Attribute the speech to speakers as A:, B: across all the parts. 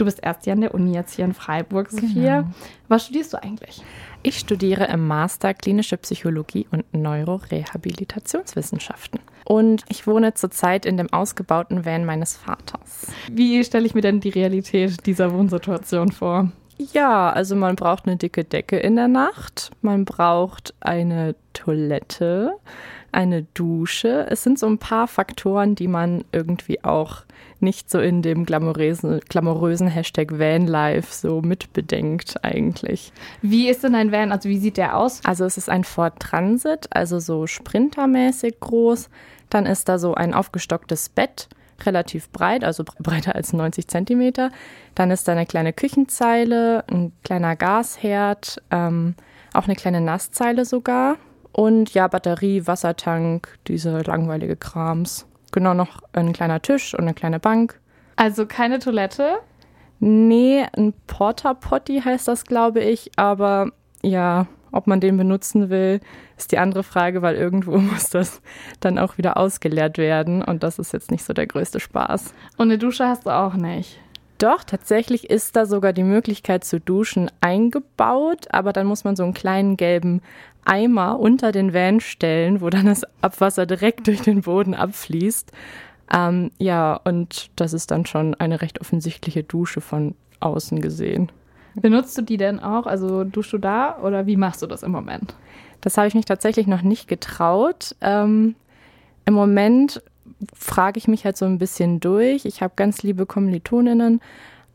A: Du bist erst hier an der Uni jetzt hier in Freiburg, Sophia. Genau. Was studierst du eigentlich?
B: Ich studiere im Master Klinische Psychologie und Neurorehabilitationswissenschaften. Und ich wohne zurzeit in dem ausgebauten Van meines Vaters.
A: Wie stelle ich mir denn die Realität dieser Wohnsituation vor?
B: Ja, also man braucht eine dicke Decke in der Nacht, man braucht eine Toilette, eine Dusche. Es sind so ein paar Faktoren, die man irgendwie auch nicht so in dem glamourösen, glamourösen Hashtag Vanlife so mitbedenkt eigentlich.
A: Wie ist denn ein Van? Also wie sieht der aus?
B: Also es ist ein Ford Transit, also so sprintermäßig groß. Dann ist da so ein aufgestocktes Bett, relativ breit, also breiter als 90 Zentimeter. Dann ist da eine kleine Küchenzeile, ein kleiner Gasherd, ähm, auch eine kleine Nasszeile sogar. Und ja, Batterie, Wassertank, diese langweilige Krams. Genau, noch ein kleiner Tisch und eine kleine Bank.
A: Also keine Toilette?
B: Nee, ein Porta Potty heißt das, glaube ich. Aber ja, ob man den benutzen will, ist die andere Frage, weil irgendwo muss das dann auch wieder ausgeleert werden. Und das ist jetzt nicht so der größte Spaß.
A: Und eine Dusche hast du auch nicht?
B: Doch, tatsächlich ist da sogar die Möglichkeit zu duschen eingebaut, aber dann muss man so einen kleinen gelben Eimer unter den Van stellen, wo dann das Abwasser direkt durch den Boden abfließt. Ähm, ja, und das ist dann schon eine recht offensichtliche Dusche von außen gesehen.
A: Benutzt du die denn auch? Also duschst du da oder wie machst du das im Moment?
B: Das habe ich mich tatsächlich noch nicht getraut. Ähm, Im Moment frage ich mich halt so ein bisschen durch. Ich habe ganz liebe Kommilitoninnen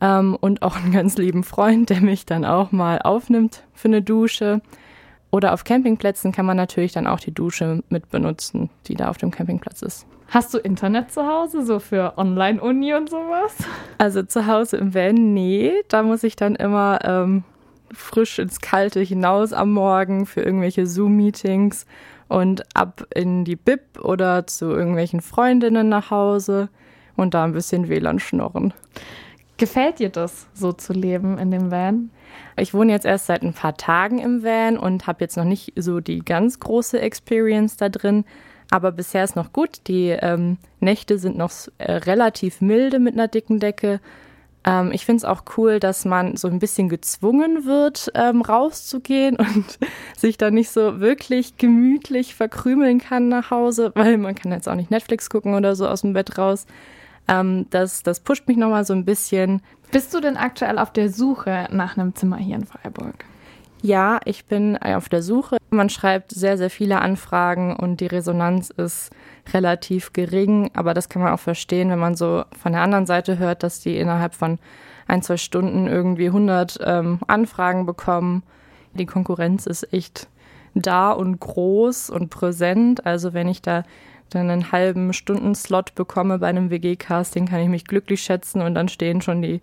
B: ähm, und auch einen ganz lieben Freund, der mich dann auch mal aufnimmt für eine Dusche. Oder auf Campingplätzen kann man natürlich dann auch die Dusche mit benutzen, die da auf dem Campingplatz ist.
A: Hast du Internet zu Hause, so für Online-Uni und sowas?
B: Also zu Hause im Van, nee. Da muss ich dann immer ähm, frisch ins Kalte hinaus am Morgen für irgendwelche Zoom-Meetings und ab in die Bib oder zu irgendwelchen Freundinnen nach Hause und da ein bisschen WLAN schnorren.
A: Gefällt dir das, so zu leben in dem Van?
B: Ich wohne jetzt erst seit ein paar Tagen im Van und habe jetzt noch nicht so die ganz große Experience da drin. Aber bisher ist noch gut. Die ähm, Nächte sind noch äh, relativ milde mit einer dicken Decke. Ähm, ich finde es auch cool, dass man so ein bisschen gezwungen wird, ähm, rauszugehen und sich da nicht so wirklich gemütlich verkrümeln kann nach Hause, weil man kann jetzt auch nicht Netflix gucken oder so aus dem Bett raus. Ähm, das, das pusht mich nochmal so ein bisschen.
A: Bist du denn aktuell auf der Suche nach einem Zimmer hier in Freiburg?
B: Ja, ich bin auf der Suche. Man schreibt sehr, sehr viele Anfragen und die Resonanz ist relativ gering, aber das kann man auch verstehen, wenn man so von der anderen Seite hört, dass die innerhalb von ein, zwei Stunden irgendwie 100 ähm, Anfragen bekommen. Die Konkurrenz ist echt da und groß und präsent. Also wenn ich da dann einen halben Stundenslot bekomme bei einem WG-Casting, kann ich mich glücklich schätzen und dann stehen schon die,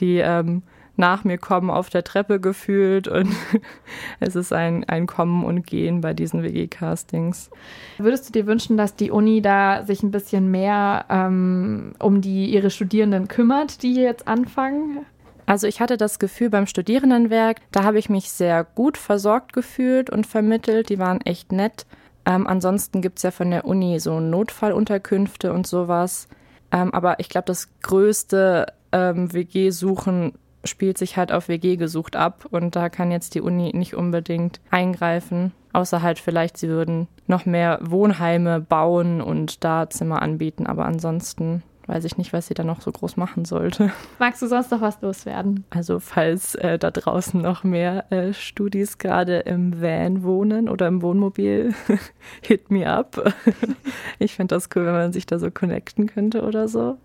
B: die ähm, nach mir kommen auf der Treppe gefühlt und es ist ein, ein Kommen und Gehen bei diesen WG-Castings.
A: Würdest du dir wünschen, dass die Uni da sich ein bisschen mehr ähm, um die ihre Studierenden kümmert, die hier jetzt anfangen?
B: Also ich hatte das Gefühl beim Studierendenwerk, da habe ich mich sehr gut versorgt gefühlt und vermittelt. Die waren echt nett. Ähm, ansonsten gibt es ja von der Uni so Notfallunterkünfte und sowas. Ähm, aber ich glaube, das größte ähm, WG-Suchen spielt sich halt auf WG gesucht ab und da kann jetzt die Uni nicht unbedingt eingreifen, außer halt vielleicht sie würden noch mehr Wohnheime bauen und da Zimmer anbieten, aber ansonsten weiß ich nicht, was sie da noch so groß machen sollte.
A: Magst du sonst noch was loswerden?
B: Also falls äh, da draußen noch mehr äh, Studis gerade im Van wohnen oder im Wohnmobil, hit me up. ich fände das cool, wenn man sich da so connecten könnte oder so.